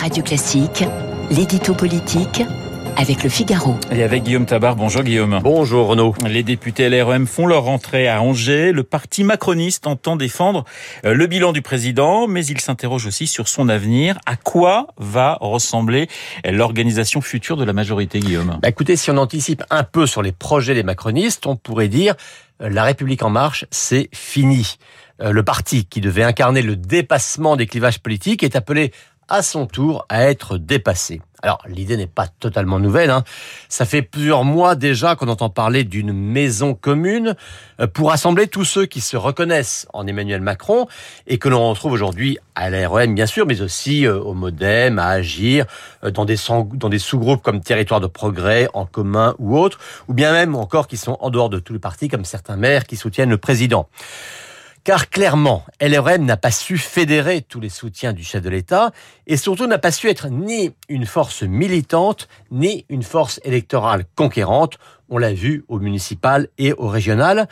Radio Classique, l'édito politique avec le Figaro. Et avec Guillaume Tabar. Bonjour Guillaume. Bonjour Renaud. Les députés LREM font leur rentrée à Angers. Le parti macroniste entend défendre euh, le bilan du président, mais il s'interroge aussi sur son avenir. À quoi va ressembler l'organisation future de la majorité, Guillaume? Bah Écoutez, si on anticipe un peu sur les projets des macronistes, on pourrait dire euh, la République en marche, c'est fini. Euh, le parti qui devait incarner le dépassement des clivages politiques est appelé à son tour à être dépassé. Alors l'idée n'est pas totalement nouvelle. Hein. Ça fait plusieurs mois déjà qu'on entend parler d'une maison commune euh, pour rassembler tous ceux qui se reconnaissent en Emmanuel Macron et que l'on retrouve aujourd'hui à l'ARN bien sûr, mais aussi euh, au MoDem, à Agir, euh, dans des, dans des sous-groupes comme Territoire de Progrès, En Commun ou autres, ou bien même encore qui sont en dehors de tout le parti comme certains maires qui soutiennent le président. Car clairement, LRM n'a pas su fédérer tous les soutiens du chef de l'État et surtout n'a pas su être ni une force militante ni une force électorale conquérante. On l'a vu au municipal et au régional.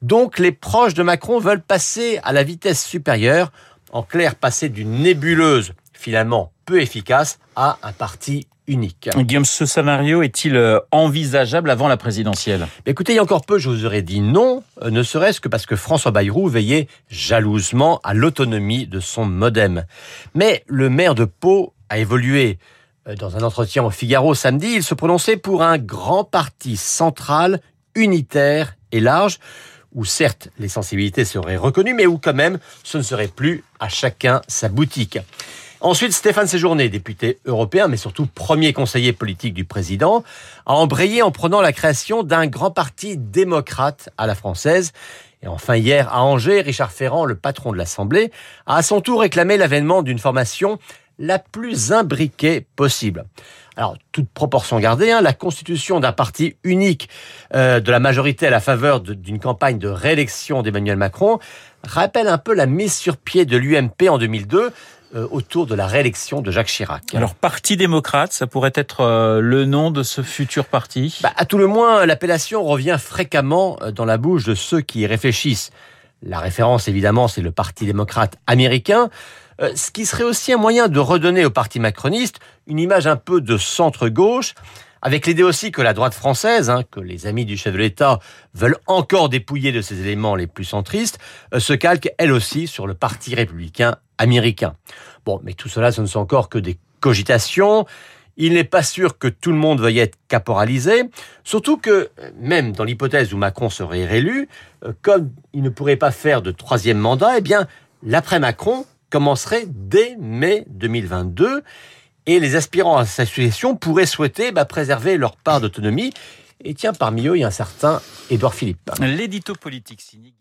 Donc les proches de Macron veulent passer à la vitesse supérieure, en clair passer d'une nébuleuse finalement peu efficace à un parti unique. Guillaume, ce scénario est-il euh, envisageable avant la présidentielle? Écoutez, il y a encore peu, je vous aurais dit non, euh, ne serait-ce que parce que François Bayrou veillait jalousement à l'autonomie de son modem. Mais le maire de Pau a évolué. Euh, dans un entretien au Figaro samedi, il se prononçait pour un grand parti central, unitaire et large, où certes les sensibilités seraient reconnues, mais où quand même ce ne serait plus à chacun sa boutique. Ensuite, Stéphane Séjourné, député européen, mais surtout premier conseiller politique du président, a embrayé en prenant la création d'un grand parti démocrate à la française. Et enfin, hier, à Angers, Richard Ferrand, le patron de l'Assemblée, a à son tour réclamé l'avènement d'une formation la plus imbriquée possible. Alors, toute proportion gardée, hein, la constitution d'un parti unique euh, de la majorité à la faveur d'une campagne de réélection d'Emmanuel Macron rappelle un peu la mise sur pied de l'UMP en 2002, euh, autour de la réélection de Jacques Chirac. Alors, Parti démocrate, ça pourrait être euh, le nom de ce futur parti? Bah, À tout le moins, l'appellation revient fréquemment euh, dans la bouche de ceux qui y réfléchissent. La référence, évidemment, c'est le Parti démocrate américain, ce qui serait aussi un moyen de redonner au Parti macroniste une image un peu de centre-gauche, avec l'idée aussi que la droite française, hein, que les amis du chef de l'État veulent encore dépouiller de ses éléments les plus centristes, se calque elle aussi sur le Parti républicain américain. Bon, mais tout cela, ce ne sont encore que des cogitations. Il n'est pas sûr que tout le monde veuille être caporalisé, surtout que, même dans l'hypothèse où Macron serait réélu, euh, comme il ne pourrait pas faire de troisième mandat, eh bien, l'après-Macron commencerait dès mai 2022 et les aspirants à sa succession pourraient souhaiter bah, préserver leur part d'autonomie. Et tiens, parmi eux, il y a un certain Édouard Philippe. L'édito politique cynique.